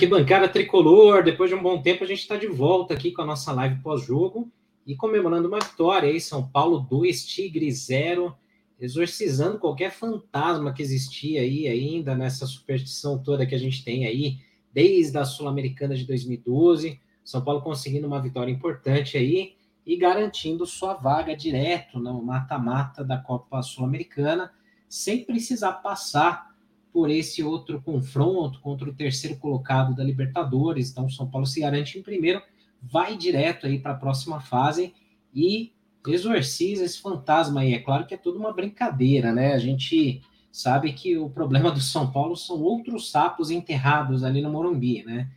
Arquibancada Tricolor, depois de um bom tempo a gente está de volta aqui com a nossa live pós-jogo e comemorando uma vitória aí, São Paulo 2, Tigre 0, exorcizando qualquer fantasma que existia aí ainda nessa superstição toda que a gente tem aí, desde a Sul-Americana de 2012, São Paulo conseguindo uma vitória importante aí e garantindo sua vaga direto no mata-mata da Copa Sul-Americana, sem precisar passar por esse outro confronto contra o terceiro colocado da Libertadores. Então, o São Paulo se garante em primeiro, vai direto aí para a próxima fase e exorciza esse fantasma aí. É claro que é tudo uma brincadeira, né? A gente sabe que o problema do São Paulo são outros sapos enterrados ali no Morumbi, né?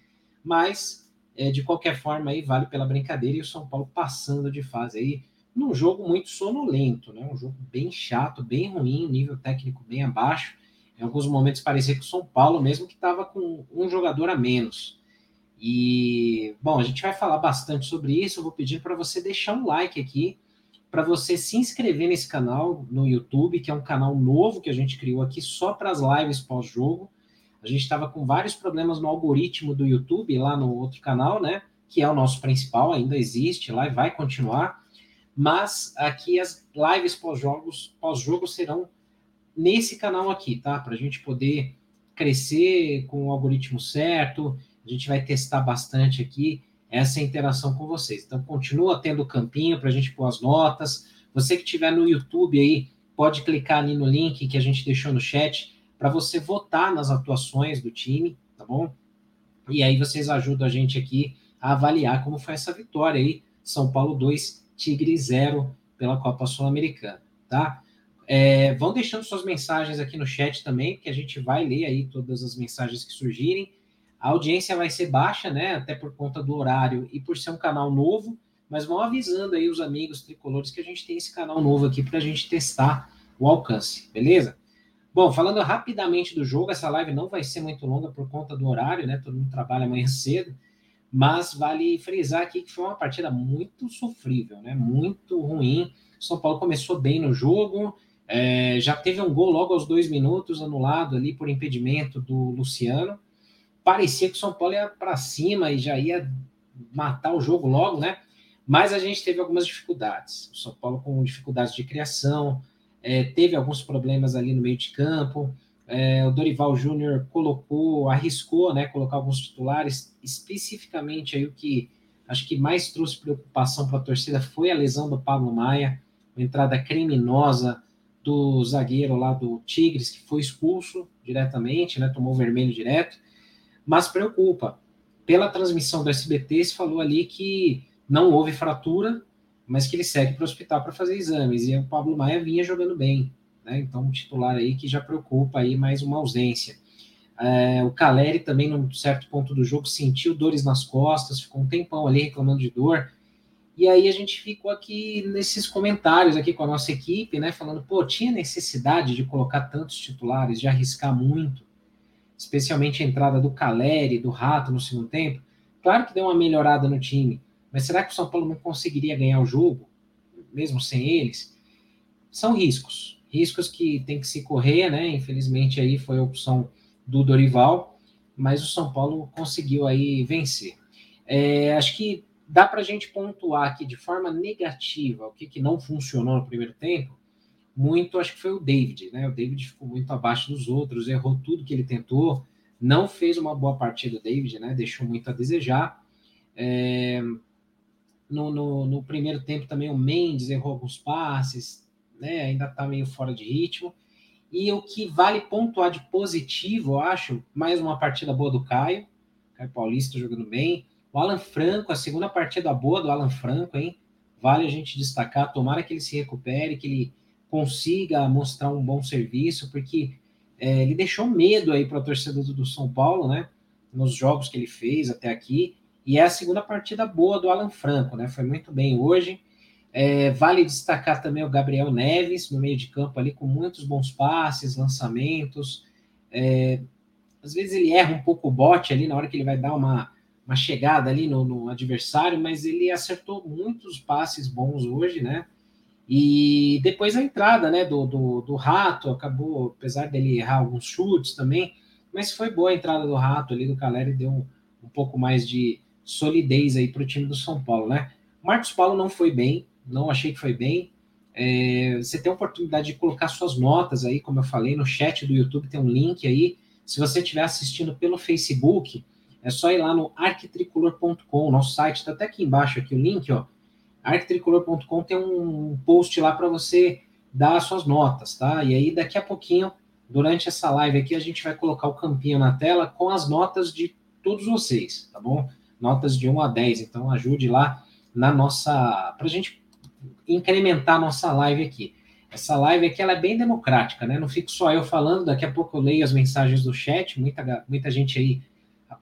Mas, é, de qualquer forma, aí vale pela brincadeira e o São Paulo passando de fase aí num jogo muito sonolento, né? Um jogo bem chato, bem ruim, nível técnico bem abaixo. Em alguns momentos parecia que o São Paulo mesmo que estava com um jogador a menos. E, bom, a gente vai falar bastante sobre isso. Eu vou pedir para você deixar um like aqui, para você se inscrever nesse canal no YouTube, que é um canal novo que a gente criou aqui só para as lives pós-jogo. A gente estava com vários problemas no algoritmo do YouTube, lá no outro canal, né? Que é o nosso principal, ainda existe lá e vai continuar. Mas aqui as lives pós-jogos, pós-jogo serão nesse canal aqui, tá? Para a gente poder crescer com o algoritmo certo. A gente vai testar bastante aqui essa interação com vocês. Então, continua tendo campinho para a gente pôr as notas. Você que estiver no YouTube aí, pode clicar ali no link que a gente deixou no chat para você votar nas atuações do time, tá bom? E aí vocês ajudam a gente aqui a avaliar como foi essa vitória aí. São Paulo 2, Tigre 0 pela Copa Sul-Americana, tá? É, vão deixando suas mensagens aqui no chat também, que a gente vai ler aí todas as mensagens que surgirem. A audiência vai ser baixa, né? Até por conta do horário e por ser um canal novo, mas vão avisando aí os amigos tricolores que a gente tem esse canal novo aqui para a gente testar o alcance, beleza? Bom, falando rapidamente do jogo, essa live não vai ser muito longa por conta do horário, né? Todo mundo trabalha amanhã cedo, mas vale frisar aqui que foi uma partida muito sofrível, né? Muito ruim. São Paulo começou bem no jogo, é, já teve um gol logo aos dois minutos, anulado ali por impedimento do Luciano. Parecia que o São Paulo ia para cima e já ia matar o jogo logo, né? Mas a gente teve algumas dificuldades. O São Paulo com dificuldades de criação, é, teve alguns problemas ali no meio de campo. É, o Dorival Júnior colocou, arriscou, né? Colocar alguns titulares, especificamente aí o que acho que mais trouxe preocupação para a torcida foi a lesão do Pablo Maia, uma entrada criminosa do zagueiro lá do Tigres, que foi expulso diretamente, né, tomou vermelho direto, mas preocupa. Pela transmissão do SBT, se falou ali que não houve fratura, mas que ele segue para o hospital para fazer exames, e o Pablo Maia vinha jogando bem, né, então um titular aí que já preocupa aí mais uma ausência. É, o Caleri também, num certo ponto do jogo, sentiu dores nas costas, ficou um tempão ali reclamando de dor, e aí a gente ficou aqui nesses comentários aqui com a nossa equipe, né, falando, pô, tinha necessidade de colocar tantos titulares, de arriscar muito, especialmente a entrada do Caleri, do Rato no segundo tempo. Claro que deu uma melhorada no time, mas será que o São Paulo não conseguiria ganhar o jogo, mesmo sem eles? São riscos, riscos que tem que se correr, né? Infelizmente aí foi a opção do Dorival, mas o São Paulo conseguiu aí vencer. É, acho que dá para a gente pontuar aqui de forma negativa o que, que não funcionou no primeiro tempo, muito acho que foi o David, né? O David ficou muito abaixo dos outros, errou tudo que ele tentou, não fez uma boa partida o David, né? Deixou muito a desejar. É... No, no, no, primeiro tempo também o Mendes errou alguns passes, né? Ainda está meio fora de ritmo. E o que vale pontuar de positivo, eu acho, mais uma partida boa do Caio, Caio Paulista jogando bem. O Alan Franco, a segunda partida boa do Alan Franco, hein? Vale a gente destacar. Tomara que ele se recupere, que ele consiga mostrar um bom serviço, porque é, ele deixou medo aí para a torcida do São Paulo, né? Nos jogos que ele fez até aqui. E é a segunda partida boa do Alan Franco, né? Foi muito bem hoje. É, vale destacar também o Gabriel Neves no meio de campo ali, com muitos bons passes, lançamentos. É, às vezes ele erra um pouco o bote ali na hora que ele vai dar uma uma chegada ali no, no, adversário, mas ele acertou muitos passes bons hoje, né? E depois a entrada, né, do, do, do Rato, acabou, apesar dele errar alguns chutes também, mas foi boa a entrada do Rato ali, do Caleri, deu um, um pouco mais de solidez aí para o time do São Paulo, né? Marcos Paulo não foi bem, não achei que foi bem. É, você tem a oportunidade de colocar suas notas aí, como eu falei, no chat do YouTube tem um link aí. Se você estiver assistindo pelo Facebook, é só ir lá no arquitricolor.com, nosso site está até aqui embaixo aqui o link, ó. arquitricolor.com tem um post lá para você dar as suas notas, tá? E aí daqui a pouquinho, durante essa live aqui, a gente vai colocar o campinho na tela com as notas de todos vocês, tá bom? Notas de 1 a 10, então ajude lá na nossa para a gente incrementar a nossa live aqui. Essa live aqui ela é bem democrática, né? Não fico só eu falando, daqui a pouco eu leio as mensagens do chat, muita, muita gente aí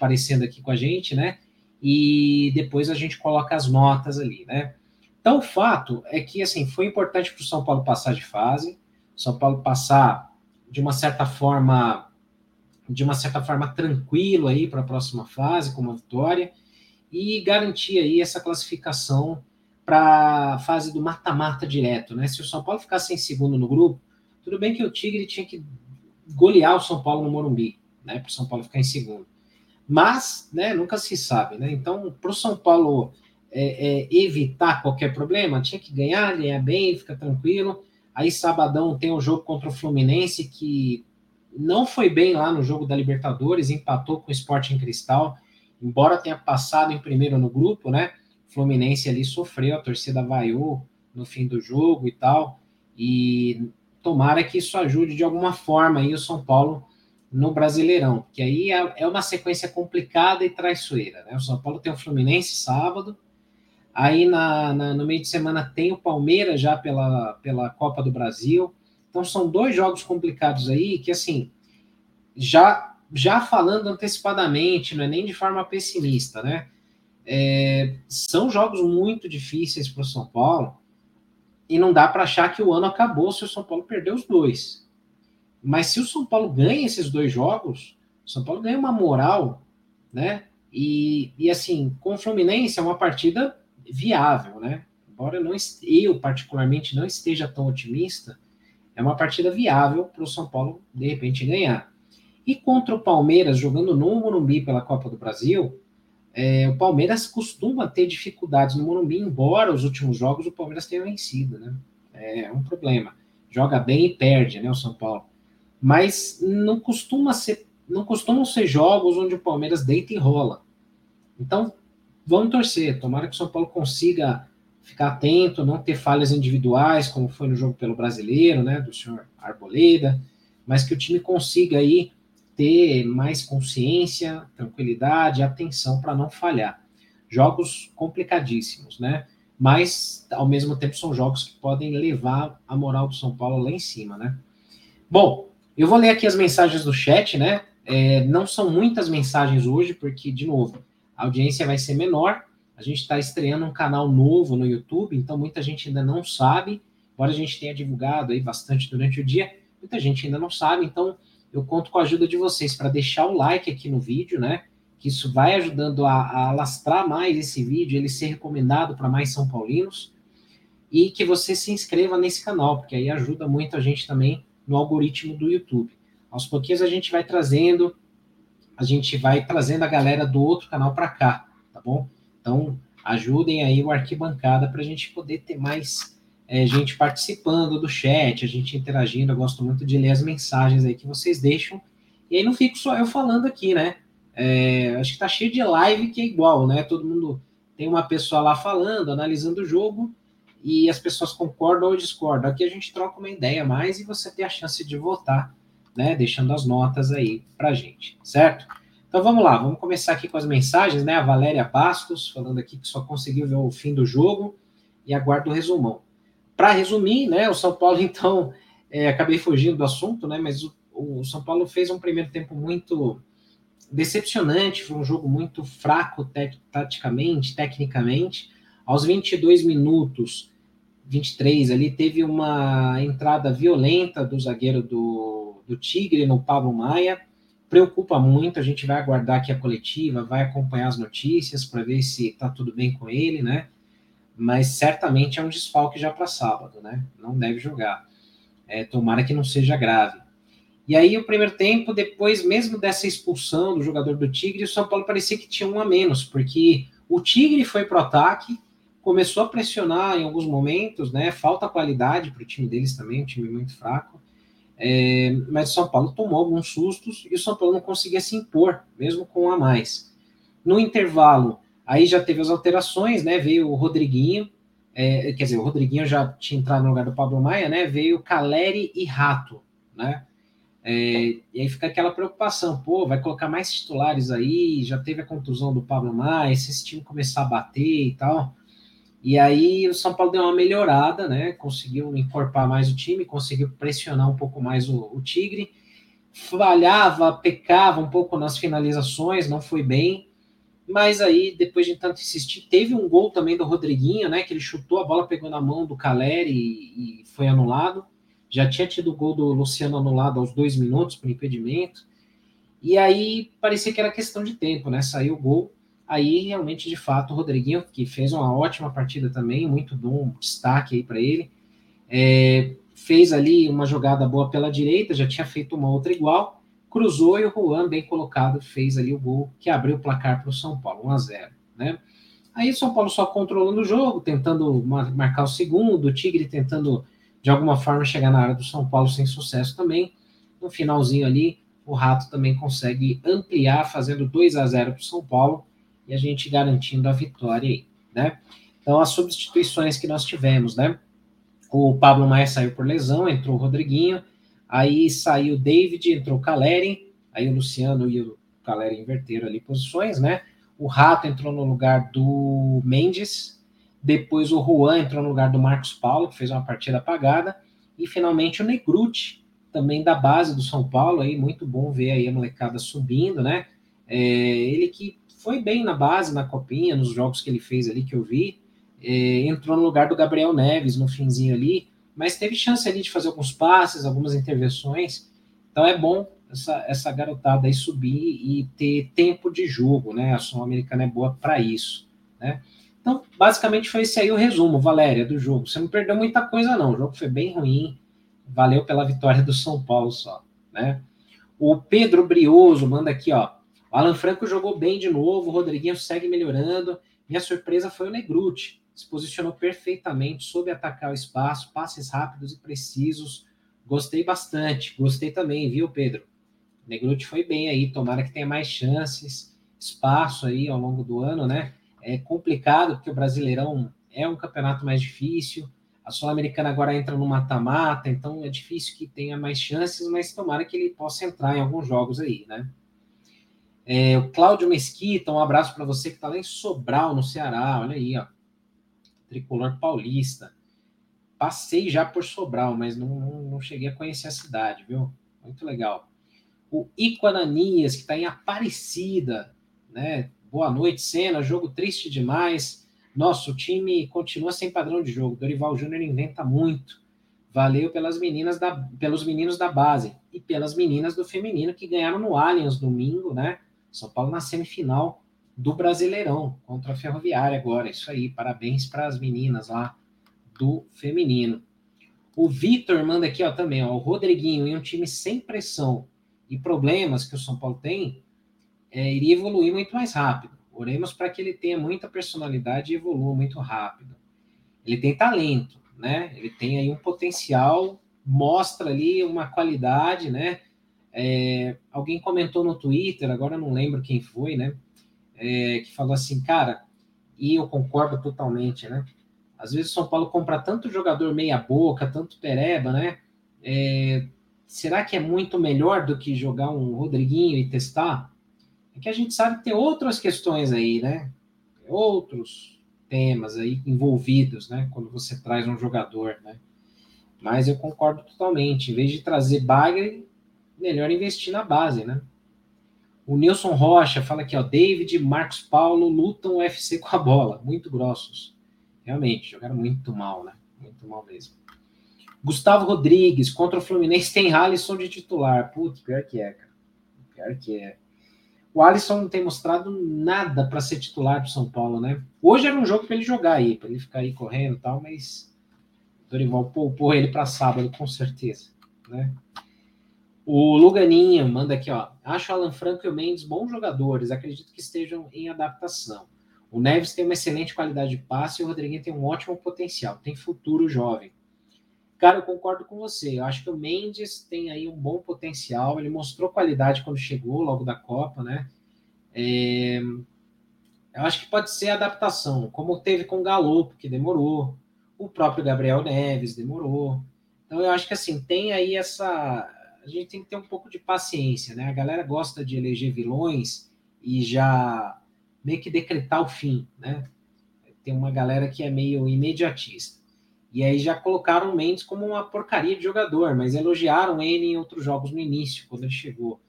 aparecendo aqui com a gente, né? E depois a gente coloca as notas ali, né? Então, o fato é que, assim, foi importante para o São Paulo passar de fase, São Paulo passar de uma certa forma, de uma certa forma tranquilo aí para a próxima fase, com uma vitória, e garantir aí essa classificação para a fase do mata-mata direto, né? Se o São Paulo ficasse em segundo no grupo, tudo bem que o Tigre tinha que golear o São Paulo no Morumbi, né? Para o São Paulo ficar em segundo. Mas, né, nunca se sabe, né? Então, para o São Paulo é, é, evitar qualquer problema, tinha que ganhar, ganhar bem, fica tranquilo. Aí, sabadão, tem o um jogo contra o Fluminense, que não foi bem lá no jogo da Libertadores, empatou com o Sport em Cristal, embora tenha passado em primeiro no grupo, né? O Fluminense ali sofreu, a torcida vaiou no fim do jogo e tal. E tomara que isso ajude de alguma forma aí o São Paulo no Brasileirão, que aí é, é uma sequência complicada e traiçoeira. Né? O São Paulo tem o Fluminense sábado, aí na, na, no meio de semana tem o Palmeiras já pela, pela Copa do Brasil. Então são dois jogos complicados aí que, assim, já, já falando antecipadamente, não é nem de forma pessimista, né? É, são jogos muito difíceis para o São Paulo e não dá para achar que o ano acabou se o São Paulo perder os dois. Mas se o São Paulo ganha esses dois jogos, o São Paulo ganha uma moral, né? E, e assim, com o Fluminense é uma partida viável, né? Embora não, eu, particularmente, não esteja tão otimista, é uma partida viável para o São Paulo, de repente, ganhar. E contra o Palmeiras, jogando no Morumbi pela Copa do Brasil, é, o Palmeiras costuma ter dificuldades no Morumbi, embora os últimos jogos o Palmeiras tenha vencido, né? É um problema. Joga bem e perde, né, o São Paulo mas não costuma ser, não costumam ser jogos onde o Palmeiras deita e rola. Então, vamos torcer, tomara que o São Paulo consiga ficar atento, não ter falhas individuais, como foi no jogo pelo Brasileiro, né, do senhor Arboleda, mas que o time consiga aí ter mais consciência, tranquilidade, atenção para não falhar. Jogos complicadíssimos, né? Mas ao mesmo tempo são jogos que podem levar a moral do São Paulo lá em cima, né? Bom, eu vou ler aqui as mensagens do chat, né? É, não são muitas mensagens hoje, porque, de novo, a audiência vai ser menor. A gente está estreando um canal novo no YouTube, então muita gente ainda não sabe, embora a gente tenha divulgado aí bastante durante o dia, muita gente ainda não sabe, então eu conto com a ajuda de vocês para deixar o like aqui no vídeo, né? Que isso vai ajudando a, a alastrar mais esse vídeo, ele ser recomendado para mais São Paulinos, e que você se inscreva nesse canal, porque aí ajuda muito a gente também no algoritmo do YouTube. Aos pouquinhos a gente vai trazendo, a gente vai trazendo a galera do outro canal para cá, tá bom? Então, ajudem aí o Arquibancada para a gente poder ter mais é, gente participando do chat, a gente interagindo. Eu gosto muito de ler as mensagens aí que vocês deixam. E aí não fico só eu falando aqui, né? É, acho que tá cheio de live que é igual, né? Todo mundo tem uma pessoa lá falando, analisando o jogo, e as pessoas concordam ou discordam. Aqui a gente troca uma ideia mais e você tem a chance de votar, né? Deixando as notas aí pra gente, certo? Então vamos lá, vamos começar aqui com as mensagens, né? A Valéria Bastos falando aqui que só conseguiu ver o fim do jogo e aguarda o resumão. Para resumir, né? O São Paulo, então, é, acabei fugindo do assunto, né? Mas o, o São Paulo fez um primeiro tempo muito decepcionante, foi um jogo muito fraco taticamente, tecnicamente. Aos 22 minutos, 23 ali, teve uma entrada violenta do zagueiro do, do Tigre no Pablo Maia, preocupa muito, a gente vai aguardar aqui a coletiva, vai acompanhar as notícias para ver se está tudo bem com ele, né? Mas certamente é um desfalque já para sábado, né? Não deve jogar. É, tomara que não seja grave. E aí, o primeiro tempo, depois mesmo dessa expulsão do jogador do Tigre, o São Paulo parecia que tinha um a menos, porque o Tigre foi para o ataque, começou a pressionar em alguns momentos, né? Falta qualidade para o time deles também, um time muito fraco. É, mas o São Paulo tomou alguns sustos e o São Paulo não conseguia se impor, mesmo com a mais. No intervalo, aí já teve as alterações, né? Veio o Rodriguinho, é, quer dizer, o Rodriguinho já tinha entrado no lugar do Pablo Maia, né? Veio Caleri e Rato, né? É, e aí fica aquela preocupação, pô, vai colocar mais titulares aí, já teve a contusão do Pablo Maia, se esse time começar a bater e tal. E aí o São Paulo deu uma melhorada, né? Conseguiu encorpar mais o time, conseguiu pressionar um pouco mais o, o Tigre. Falhava, pecava um pouco nas finalizações, não foi bem. Mas aí, depois de tanto insistir, teve um gol também do Rodriguinho, né? Que ele chutou, a bola pegou na mão do Caleri e, e foi anulado. Já tinha tido o gol do Luciano anulado aos dois minutos por impedimento. E aí parecia que era questão de tempo, né? Saiu o gol aí realmente, de fato, o Rodriguinho, que fez uma ótima partida também, muito bom destaque aí para ele, é, fez ali uma jogada boa pela direita, já tinha feito uma outra igual, cruzou e o Juan, bem colocado, fez ali o gol que abriu o placar para o São Paulo, 1 a 0 né? Aí o São Paulo só controlando o jogo, tentando marcar o segundo, o Tigre tentando de alguma forma chegar na área do São Paulo sem sucesso também. No finalzinho ali, o Rato também consegue ampliar, fazendo 2 a 0 para o São Paulo e a gente garantindo a vitória aí, né? Então, as substituições que nós tivemos, né? O Pablo Maia saiu por lesão, entrou o Rodriguinho, aí saiu o David, entrou o Caleri, aí o Luciano e o Caleri inverteram ali posições, né? O Rato entrou no lugar do Mendes, depois o Juan entrou no lugar do Marcos Paulo, que fez uma partida apagada, e finalmente o Negruti, também da base do São Paulo, aí muito bom ver aí a molecada subindo, né? É, ele que foi bem na base, na copinha, nos jogos que ele fez ali que eu vi. É, entrou no lugar do Gabriel Neves no finzinho ali, mas teve chance ali de fazer alguns passes, algumas intervenções. Então é bom essa, essa garotada aí subir e ter tempo de jogo, né? A Sul-Americana é boa para isso, né? Então, basicamente foi esse aí o resumo, Valéria, do jogo. Você não perdeu muita coisa, não. O jogo foi bem ruim. Valeu pela vitória do São Paulo só, né? O Pedro Brioso manda aqui, ó. O Alan Franco jogou bem de novo, o Rodriguinho segue melhorando. Minha surpresa foi o Negruti. Se posicionou perfeitamente, soube atacar o espaço, passes rápidos e precisos. Gostei bastante. Gostei também, viu, Pedro? O Negruti foi bem aí, tomara que tenha mais chances, espaço aí ao longo do ano, né? É complicado, porque o Brasileirão é um campeonato mais difícil. A Sul-Americana agora entra no mata-mata, então é difícil que tenha mais chances, mas tomara que ele possa entrar em alguns jogos aí, né? É, o Cláudio Mesquita, um abraço para você que está lá em Sobral, no Ceará. Olha aí, ó. Tricolor paulista. Passei já por Sobral, mas não, não, não cheguei a conhecer a cidade, viu? Muito legal. O Ico Ananias, que está em Aparecida, né? Boa noite, Cena. Jogo triste demais. Nosso time continua sem padrão de jogo. Dorival Júnior inventa muito. Valeu pelas meninas da, pelos meninos da base e pelas meninas do feminino que ganharam no Allianz domingo, né? São Paulo na semifinal do Brasileirão contra a Ferroviária agora. Isso aí, parabéns para as meninas lá do feminino. O Vitor manda aqui ó, também, ó, o Rodriguinho em um time sem pressão e problemas que o São Paulo tem, é, iria evoluir muito mais rápido. Oremos para que ele tenha muita personalidade e evolua muito rápido. Ele tem talento, né? Ele tem aí um potencial, mostra ali uma qualidade, né? É, alguém comentou no Twitter, agora não lembro quem foi, né? É, que falou assim, cara, e eu concordo totalmente, né? Às vezes o São Paulo compra tanto jogador meia-boca, tanto pereba, né? É, será que é muito melhor do que jogar um Rodriguinho e testar? É que a gente sabe que tem outras questões aí, né? Outros temas aí envolvidos, né? Quando você traz um jogador, né? Mas eu concordo totalmente. Em vez de trazer bagre, melhor investir na base, né? O Nilson Rocha fala aqui, ó, David e Marcos Paulo lutam UFC com a bola, muito grossos. Realmente, jogaram muito mal, né? Muito mal mesmo. Gustavo Rodrigues, contra o Fluminense tem Alisson de titular. Putz, pior que é, cara. Pior que é. O Alisson não tem mostrado nada para ser titular do São Paulo, né? Hoje era um jogo para ele jogar aí, para ele ficar aí correndo e tal, mas Dorival poupou ele para sábado, com certeza, né? O Luganinha manda aqui, ó. Acho Alan Franco e o Mendes bons jogadores, acredito que estejam em adaptação. O Neves tem uma excelente qualidade de passe e o Rodriguinho tem um ótimo potencial, tem futuro jovem. Cara, eu concordo com você. Eu acho que o Mendes tem aí um bom potencial. Ele mostrou qualidade quando chegou, logo da Copa, né? É... Eu acho que pode ser adaptação, como teve com o Galo, que demorou. O próprio Gabriel Neves demorou. Então eu acho que assim, tem aí essa. A gente tem que ter um pouco de paciência, né? A galera gosta de eleger vilões e já meio que decretar o fim, né? Tem uma galera que é meio imediatista. E aí já colocaram o Mendes como uma porcaria de jogador, mas elogiaram ele em outros jogos no início, quando ele chegou.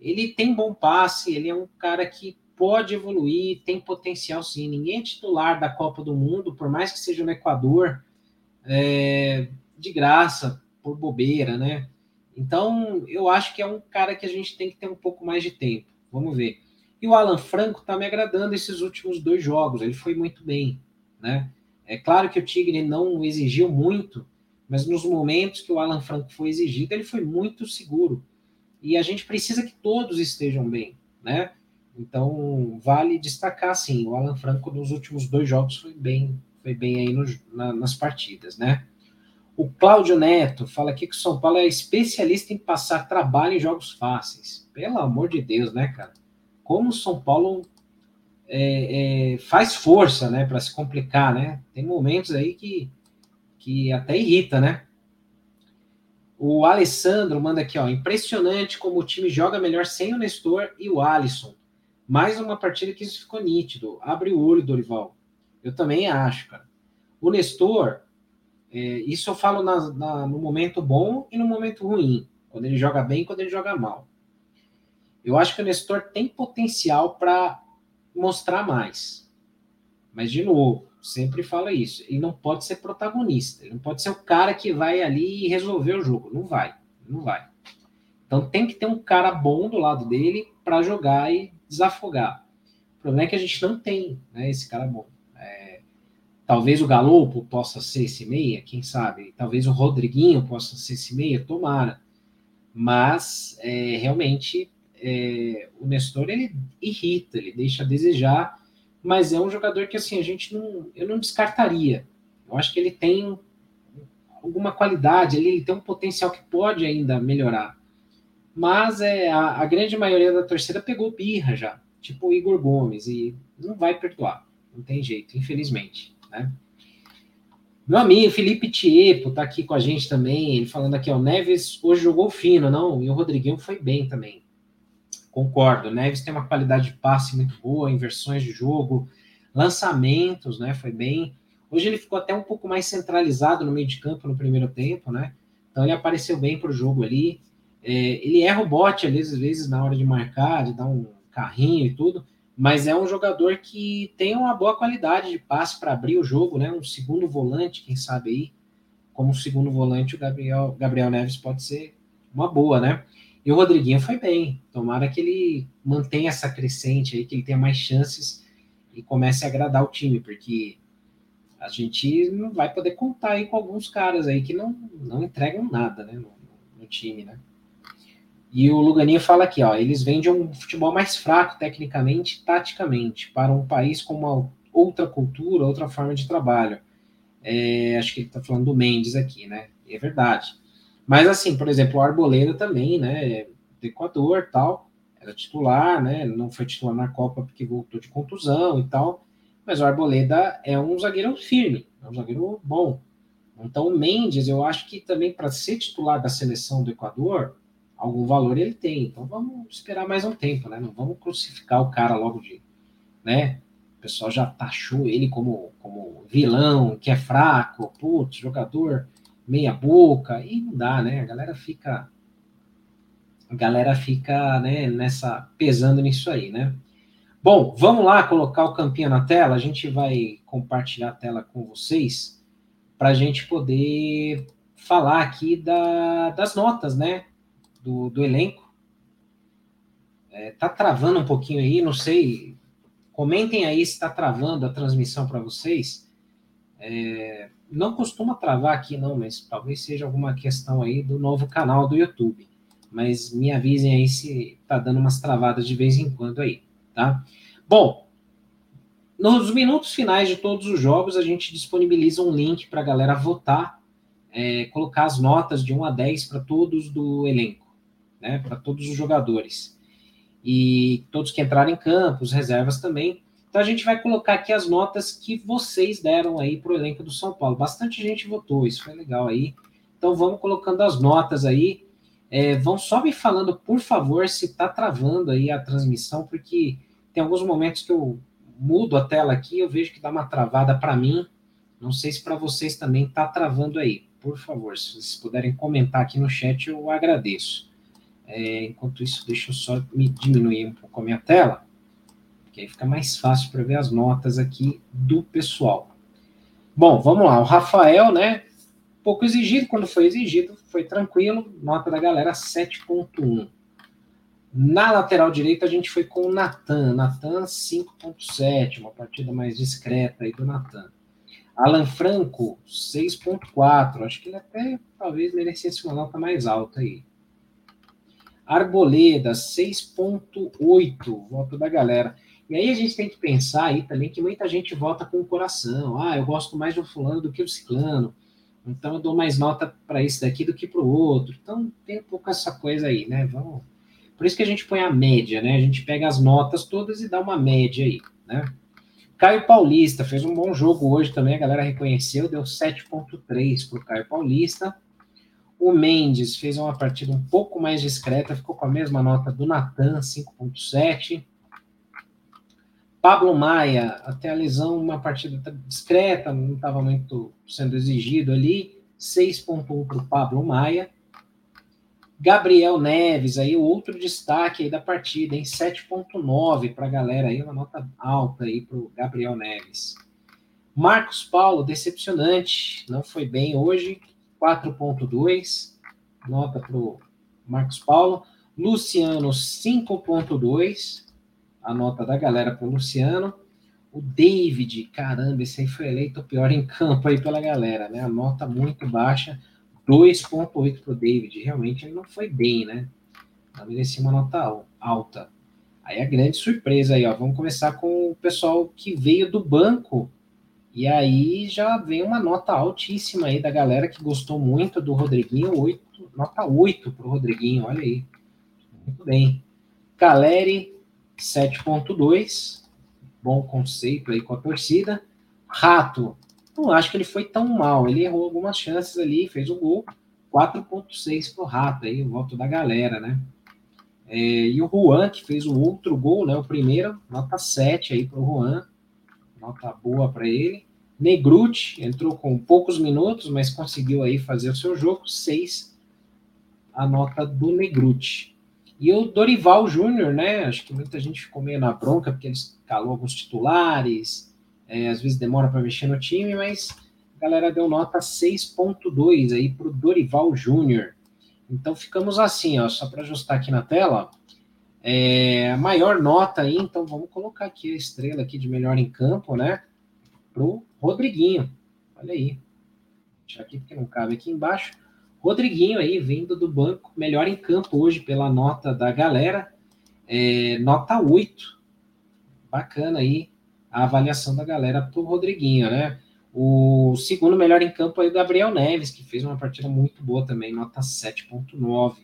Ele tem bom passe, ele é um cara que pode evoluir, tem potencial sim. Ninguém é titular da Copa do Mundo, por mais que seja no Equador, é, de graça, por bobeira, né? Então, eu acho que é um cara que a gente tem que ter um pouco mais de tempo. Vamos ver. E o Alan Franco tá me agradando esses últimos dois jogos, ele foi muito bem, né? É claro que o Tigre não exigiu muito, mas nos momentos que o Alan Franco foi exigido, ele foi muito seguro. E a gente precisa que todos estejam bem, né? Então, vale destacar, sim, o Alan Franco nos últimos dois jogos foi bem, foi bem aí no, na, nas partidas, né? O Cláudio Neto fala aqui que o São Paulo é especialista em passar trabalho em jogos fáceis. Pelo amor de Deus, né, cara? Como o São Paulo é, é, faz força, né, para se complicar, né? Tem momentos aí que, que até irrita, né? O Alessandro manda aqui, ó, impressionante como o time joga melhor sem o Nestor e o Alisson. Mais uma partida que isso ficou nítido. Abre o olho, Dorival. Eu também acho, cara. O Nestor, é, isso eu falo na, na, no momento bom e no momento ruim. Quando ele joga bem e quando ele joga mal. Eu acho que o Nestor tem potencial para mostrar mais. Mas, de novo, sempre fala isso. Ele não pode ser protagonista. Ele não pode ser o cara que vai ali e resolver o jogo. Não vai. Não vai. Então tem que ter um cara bom do lado dele para jogar e desafogar. O problema é que a gente não tem né, esse cara bom. Talvez o Galopo possa ser esse meia, quem sabe? Talvez o Rodriguinho possa ser esse meia, tomara. Mas é, realmente é, o Nestor ele irrita, ele deixa a desejar, mas é um jogador que assim a gente não, eu não descartaria. Eu acho que ele tem alguma qualidade, ele, ele tem um potencial que pode ainda melhorar. Mas é a, a grande maioria da torcida pegou birra já, tipo o Igor Gomes e não vai perdoar, não tem jeito, infelizmente, né? Meu amigo Felipe Tiepo tá aqui com a gente também, ele falando aqui, ó, o Neves hoje jogou fino, não? E o Rodriguinho foi bem também. Concordo. Neves tem uma qualidade de passe muito boa, inversões de jogo, lançamentos, né? Foi bem. Hoje ele ficou até um pouco mais centralizado no meio de campo no primeiro tempo, né? Então ele apareceu bem para o jogo ali. É, ele erra o bote, às vezes, na hora de marcar, de dar um carrinho e tudo, mas é um jogador que tem uma boa qualidade de passe para abrir o jogo, né? Um segundo volante, quem sabe aí, como segundo volante, o Gabriel, Gabriel Neves pode ser uma boa, né? E o Rodriguinho foi bem. Tomara que ele mantenha essa crescente aí, que ele tenha mais chances e comece a agradar o time, porque a gente não vai poder contar aí com alguns caras aí que não, não entregam nada né, no, no time, né? E o Luganinho fala aqui, ó, eles vêm de um futebol mais fraco tecnicamente, taticamente, para um país com uma outra cultura, outra forma de trabalho. É, acho que ele está falando do Mendes aqui, né? E é verdade. Mas assim, por exemplo, o Arboleda também, né? Do Equador tal, era titular, né? Não foi titular na Copa porque voltou de contusão e tal. Mas o Arboleda é um zagueiro firme, é um zagueiro bom. Então o Mendes, eu acho que também para ser titular da seleção do Equador, algum valor ele tem. Então vamos esperar mais um tempo, né? Não vamos crucificar o cara logo de, né? O pessoal já taxou ele como, como vilão, que é fraco, putz, jogador meia boca, e não dá, né? A galera fica a galera fica, né, nessa pesando nisso aí, né? Bom, vamos lá colocar o campinho na tela, a gente vai compartilhar a tela com vocês para a gente poder falar aqui da, das notas, né, do, do elenco. É, tá travando um pouquinho aí, não sei. Comentem aí se está travando a transmissão para vocês. É, não costuma travar aqui, não, mas talvez seja alguma questão aí do novo canal do YouTube. Mas me avisem aí se tá dando umas travadas de vez em quando aí, tá? Bom, nos minutos finais de todos os jogos, a gente disponibiliza um link para a galera votar, é, colocar as notas de 1 a 10 para todos do elenco, né? Para todos os jogadores. E todos que entraram em campo, os reservas também. Então a gente vai colocar aqui as notas que vocês deram aí para o elenco do São Paulo. Bastante gente votou, isso foi legal aí. Então vamos colocando as notas aí. É, vão só me falando, por favor, se está travando aí a transmissão, porque tem alguns momentos que eu mudo a tela aqui, eu vejo que dá uma travada para mim. Não sei se para vocês também está travando aí. Por favor, se vocês puderem comentar aqui no chat, eu agradeço. É, enquanto isso, deixa eu só me diminuir um pouco a minha tela que aí fica mais fácil para ver as notas aqui do pessoal. Bom, vamos lá. O Rafael, né? Pouco exigido, quando foi exigido, foi tranquilo. Nota da galera 7.1. Na lateral direita, a gente foi com o Natan. Natan 5.7, uma partida mais discreta aí do Natan. Alan Franco, 6.4. Acho que ele até talvez merecesse uma nota mais alta aí. Arboleda, 6.8. Voto da galera. E aí a gente tem que pensar aí também que muita gente vota com o coração. Ah, eu gosto mais do fulano do que do ciclano. Então eu dou mais nota para esse daqui do que para o outro. Então tem um pouco essa coisa aí, né? Vamos. Por isso que a gente põe a média, né? A gente pega as notas todas e dá uma média aí, né? Caio Paulista fez um bom jogo hoje também, a galera reconheceu, deu 7.3 para o Caio Paulista. O Mendes fez uma partida um pouco mais discreta, ficou com a mesma nota do Natan, 5.7. Pablo Maia, até a lesão, uma partida discreta, não estava muito sendo exigido ali. 6.1 para o Pablo Maia. Gabriel Neves, aí o outro destaque aí da partida, em 7.9 para a galera aí, uma nota alta aí para o Gabriel Neves. Marcos Paulo, decepcionante, não foi bem hoje, 4.2, nota para o Marcos Paulo. Luciano, 5.2, a nota da galera para o Luciano. O David, caramba, esse aí foi eleito o pior em campo aí pela galera, né? A nota muito baixa, 2,8 para o David. Realmente ele não foi bem, né? Não merecia uma nota alta. Aí a grande surpresa aí, ó. Vamos começar com o pessoal que veio do banco. E aí já vem uma nota altíssima aí da galera que gostou muito do Rodriguinho, 8, nota 8 para o Rodriguinho, olha aí. Muito bem. Caleri, 7.2, bom conceito aí com a torcida. Rato, não acho que ele foi tão mal, ele errou algumas chances ali, fez o gol, 4.6 pro Rato aí, o voto da galera, né? É, e o Juan, que fez o outro gol, né? O primeiro, nota 7 aí pro Juan, nota boa para ele. Negruti entrou com poucos minutos, mas conseguiu aí fazer o seu jogo, 6 a nota do Negruti. E o Dorival Júnior, né? Acho que muita gente ficou meio na bronca, porque ele calou alguns titulares, é, às vezes demora para mexer no time, mas a galera deu nota 6.2 aí para o Dorival Júnior. Então ficamos assim, ó, só para ajustar aqui na tela. É, maior nota aí, então vamos colocar aqui a estrela aqui de melhor em campo, né? Pro Rodriguinho. Olha aí. Deixa aqui porque não cabe aqui embaixo. Rodriguinho aí, vindo do banco, melhor em campo hoje pela nota da galera, é, nota 8. Bacana aí a avaliação da galera para o Rodriguinho, né? O segundo melhor em campo aí Gabriel Neves, que fez uma partida muito boa também, nota 7.9.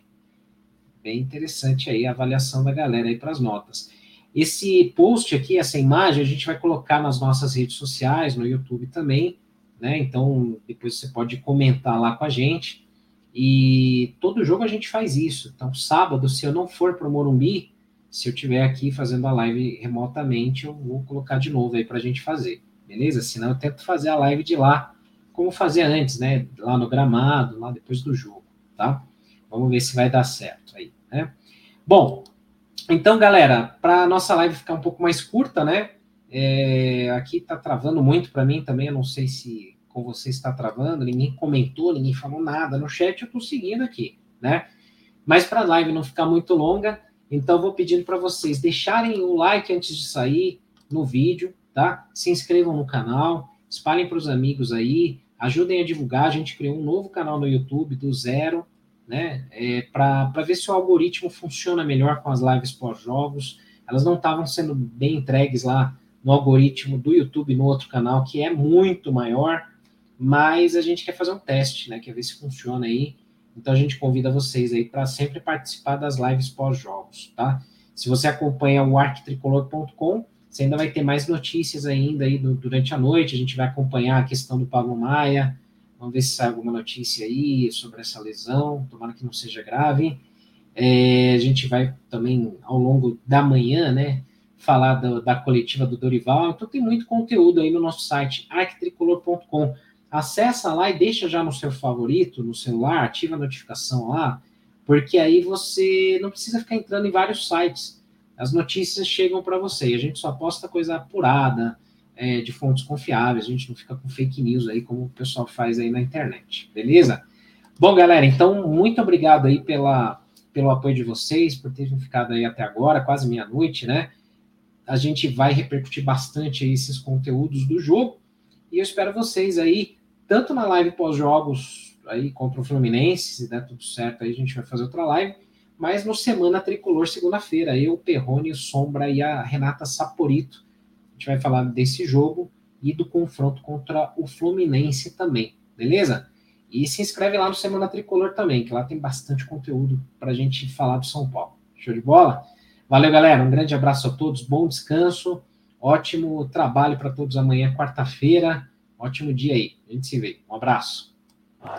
Bem interessante aí a avaliação da galera aí para as notas. Esse post aqui, essa imagem, a gente vai colocar nas nossas redes sociais, no YouTube também, né? Então, depois você pode comentar lá com a gente. E todo jogo a gente faz isso. Então, sábado, se eu não for para o Morumbi, se eu estiver aqui fazendo a live remotamente, eu vou colocar de novo aí para a gente fazer, beleza? Senão eu tento fazer a live de lá, como fazia antes, né? Lá no gramado, lá depois do jogo, tá? Vamos ver se vai dar certo aí, né? Bom, então, galera, para nossa live ficar um pouco mais curta, né? É, aqui tá travando muito para mim também, eu não sei se com você está travando, ninguém comentou, ninguém falou nada no chat, eu estou seguindo aqui, né? Mas para a live não ficar muito longa, Então, vou pedindo para vocês deixarem o like antes de sair no vídeo, tá? Se inscrevam no canal, espalhem para os amigos aí, ajudem a divulgar. A gente criou um novo canal no YouTube do zero, né? É, para ver se o algoritmo funciona melhor com as lives pós-jogos. Elas não estavam sendo bem entregues lá no algoritmo do YouTube, no outro canal, que é muito maior, mas a gente quer fazer um teste, né? Quer ver se funciona aí. Então a gente convida vocês aí para sempre participar das lives pós-jogos, tá? Se você acompanha o arquitricolor.com, você ainda vai ter mais notícias ainda aí durante a noite. A gente vai acompanhar a questão do Pablo Maia. Vamos ver se sai alguma notícia aí sobre essa lesão. Tomara que não seja grave. É, a gente vai também, ao longo da manhã, né, falar do, da coletiva do Dorival. Então tem muito conteúdo aí no nosso site, arquitricolor.com. Acessa lá e deixa já no seu favorito, no celular, ativa a notificação lá, porque aí você não precisa ficar entrando em vários sites. As notícias chegam para você. A gente só posta coisa apurada, é, de fontes confiáveis. A gente não fica com fake news aí, como o pessoal faz aí na internet. Beleza? Bom, galera, então, muito obrigado aí pela, pelo apoio de vocês, por terem ficado aí até agora, quase meia-noite, né? A gente vai repercutir bastante aí esses conteúdos do jogo. E eu espero vocês aí tanto na live pós-jogos aí contra o Fluminense, se der tudo certo, aí a gente vai fazer outra live, mas no Semana Tricolor, segunda-feira, eu, Perrone, Sombra e a Renata Saporito, gente vai falar desse jogo e do confronto contra o Fluminense também, beleza? E se inscreve lá no Semana Tricolor também, que lá tem bastante conteúdo para a gente falar do São Paulo. Show de bola? Valeu, galera. Um grande abraço a todos, bom descanso, ótimo trabalho para todos amanhã, quarta-feira. Ótimo dia aí. A gente se vê. Um abraço. A.